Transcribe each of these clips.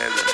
By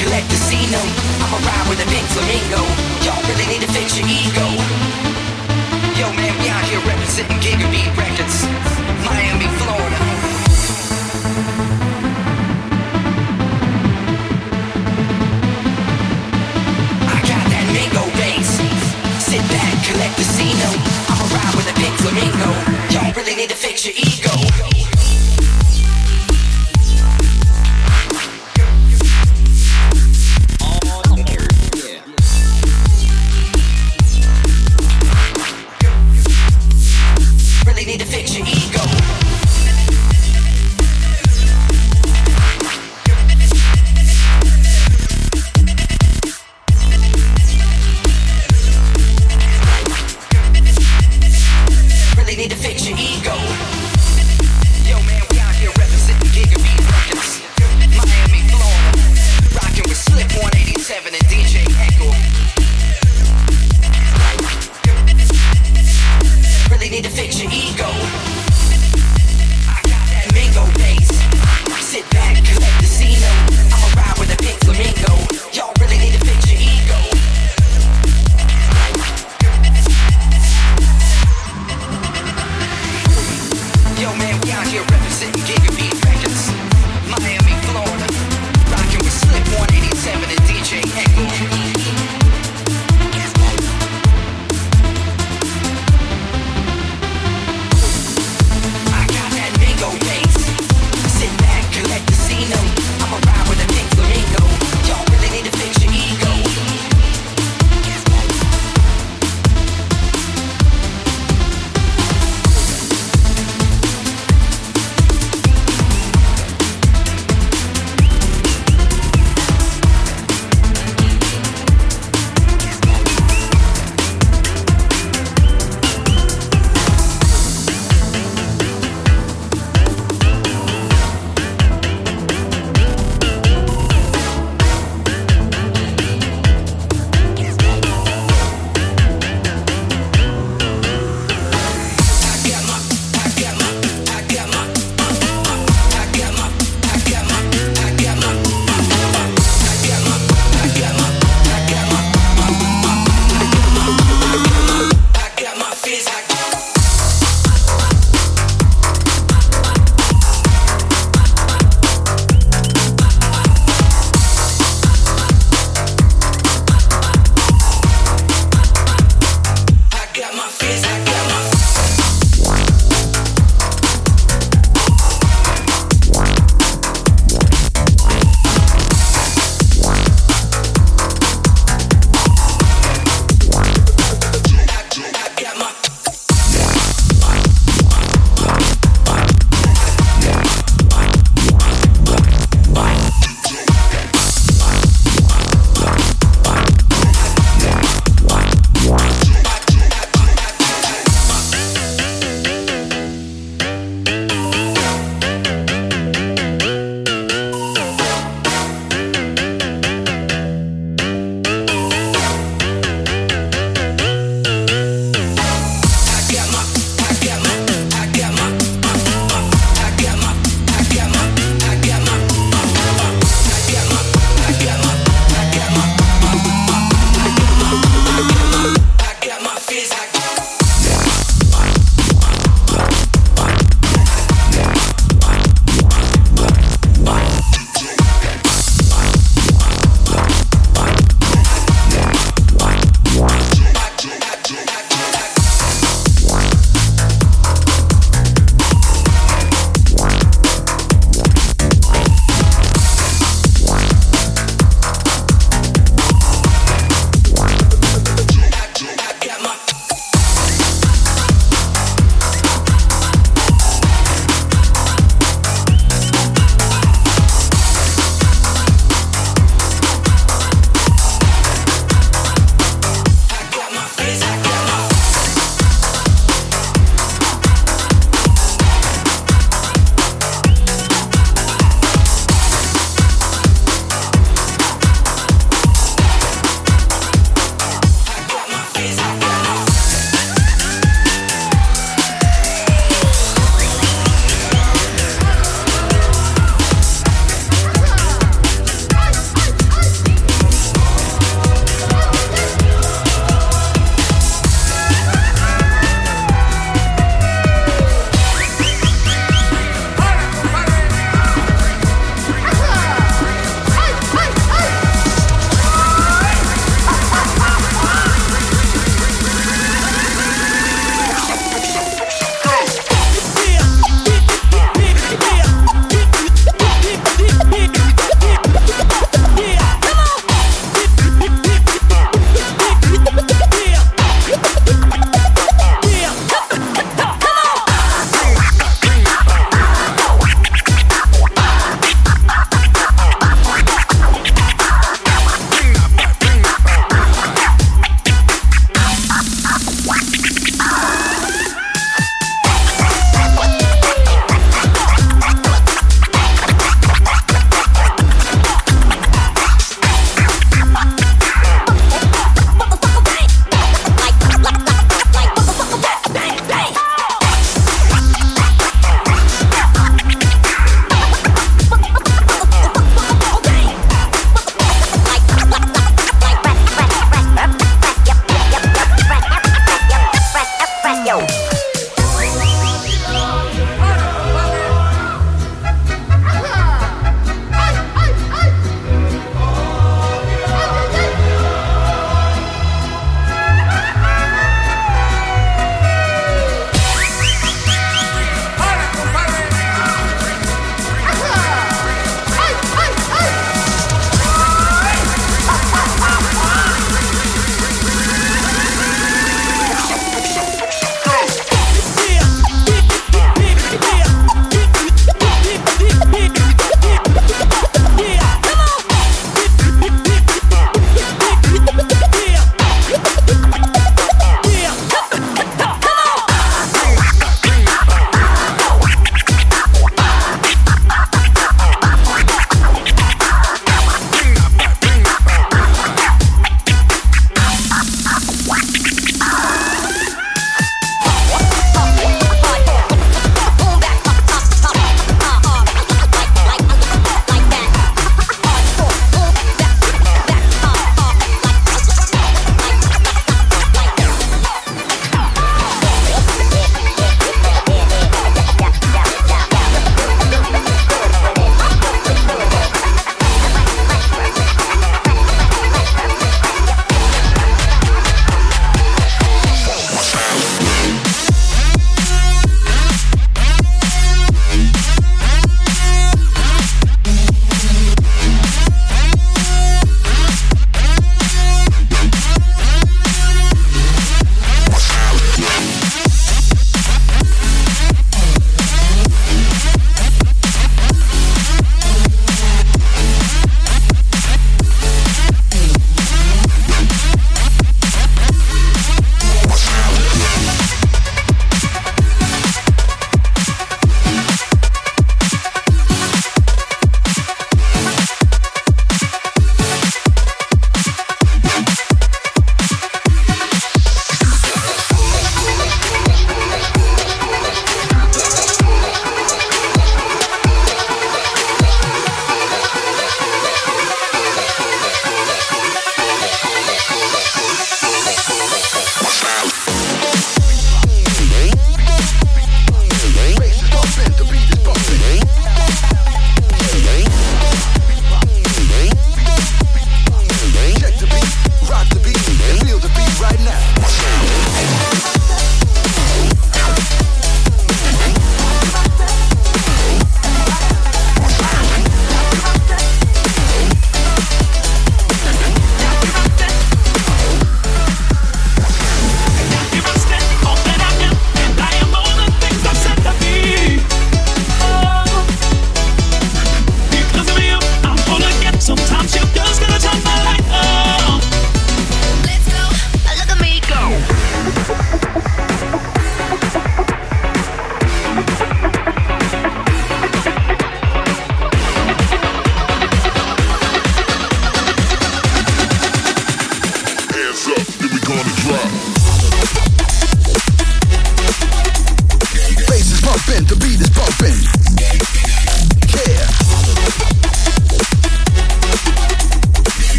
Collect the Casino. I'ma ride with a big flamingo. Y'all really need to fix your ego. Yo, man, we out here representing Gigabeat Records, Miami, Florida. I got that mango bass. Sit back, collect the Casino. I'ma ride with a big flamingo. Y'all really need to fix your ego.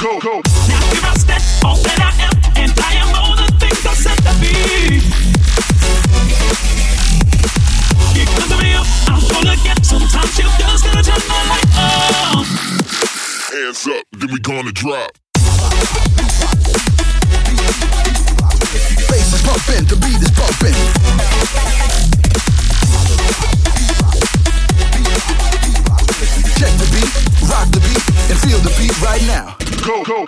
go, go. Now here I stand, all that I am, and I am all the things I said set to be. Because of you, I'm gonna get sometimes you just gonna turn my light on. Hands up, then we gonna drop. Bass is pumping, the beat is pumping. Check the beat, rock the beat, and feel the beat right now. Go, go.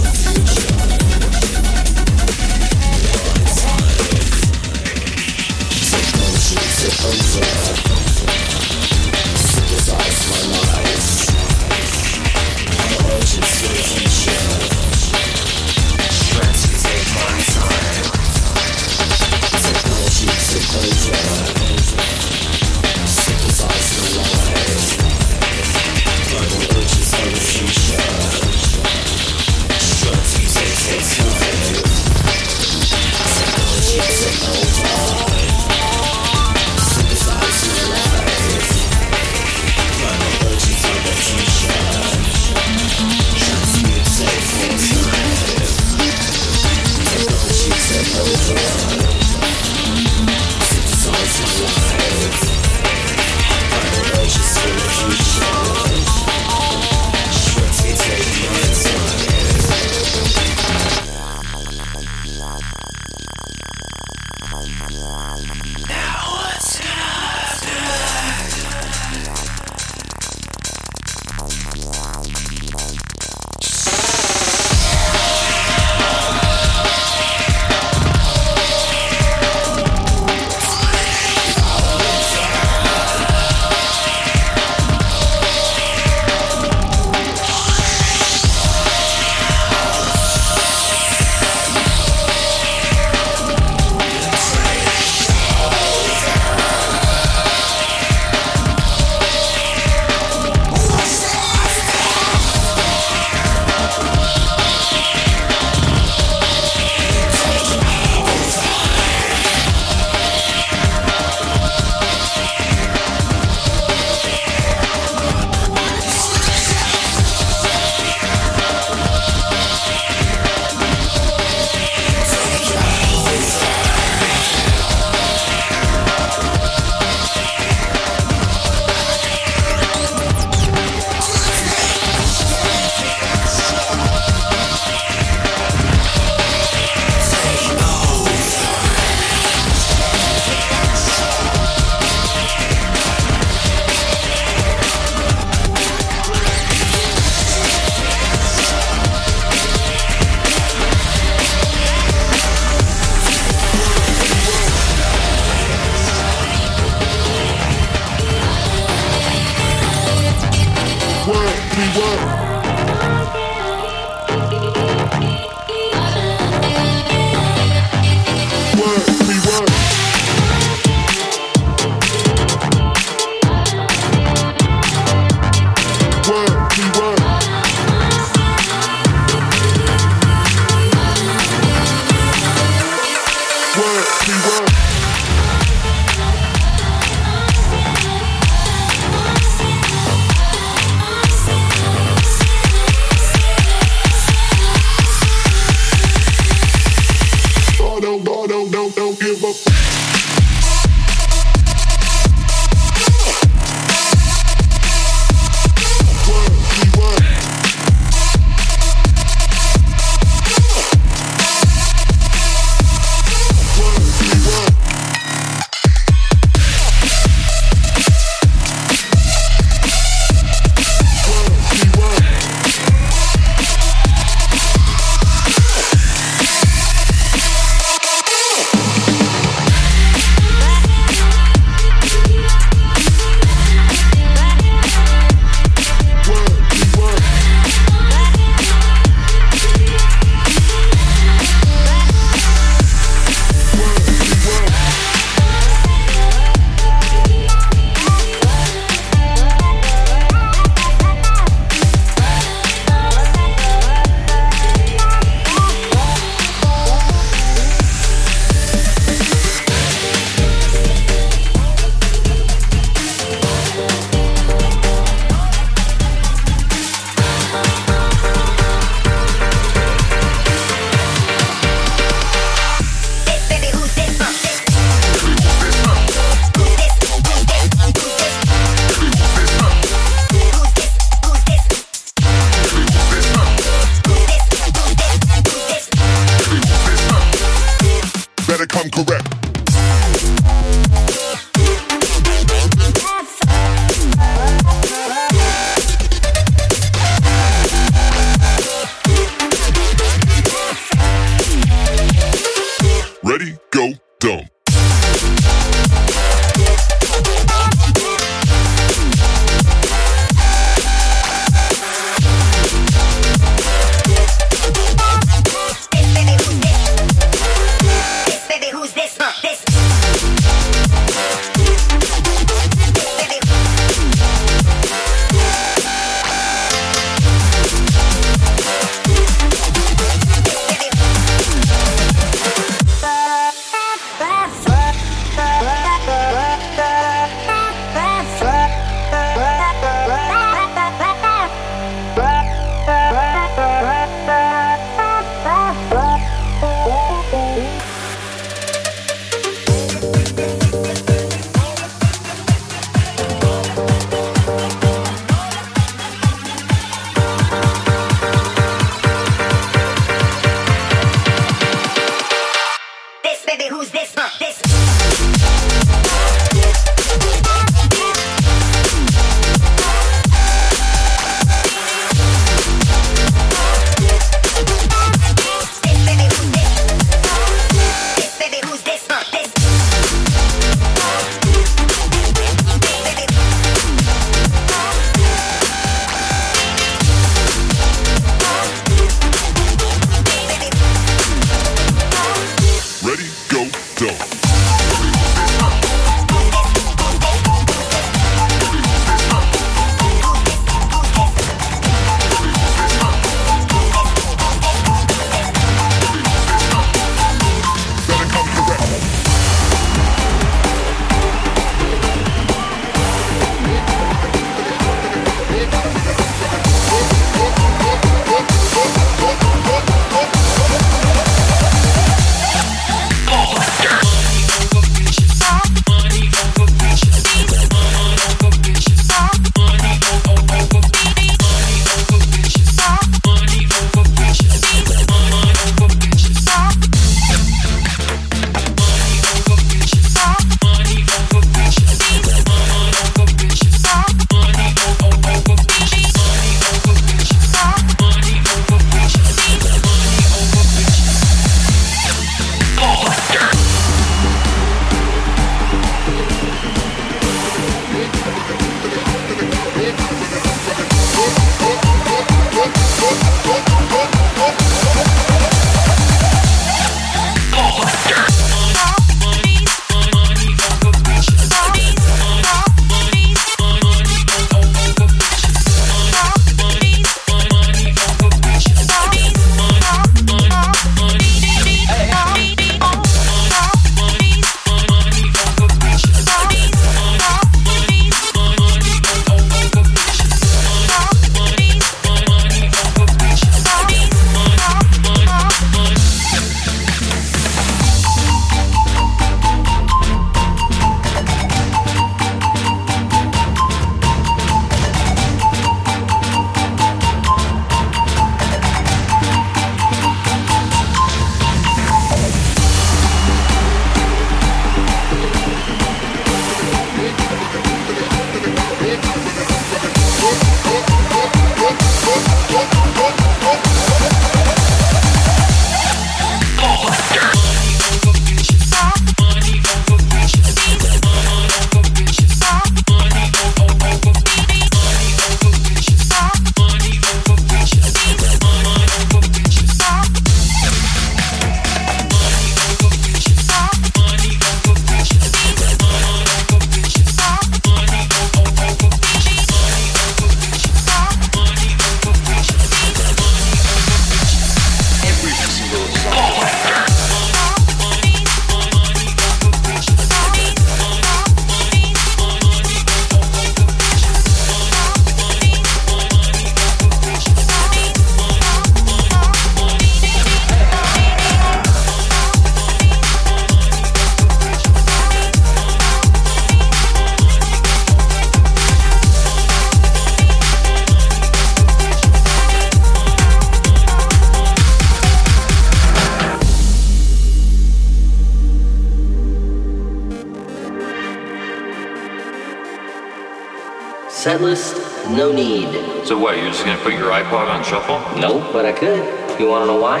So what, you're just gonna put your iPod on shuffle? Nope, but I could. You wanna know why?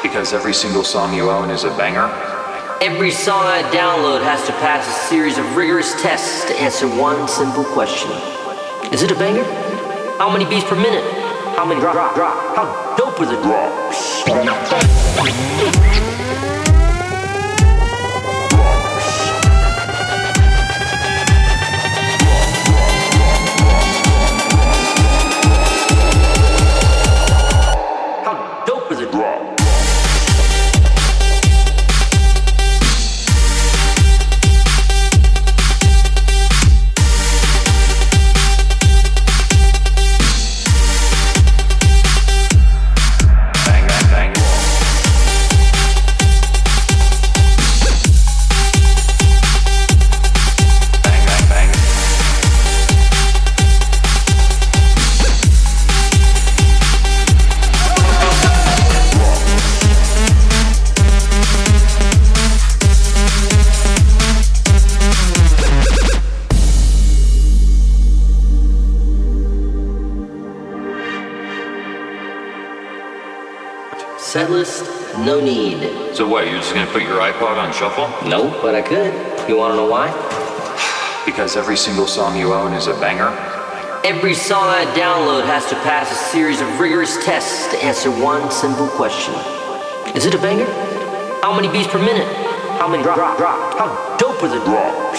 Because every single song you own is a banger? Every song I download has to pass a series of rigorous tests to answer one simple question. Is it a banger? How many beats per minute? How many drop, drop, drop? How dope is it? How just gonna put your iPod on shuffle? Nope, but I could. You wanna know why? Because every single song you own is a banger? Every song I download has to pass a series of rigorous tests to answer one simple question. Is it a banger? How many beats per minute? How many drop, drop, drop? How dope is it? How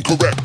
incorrect.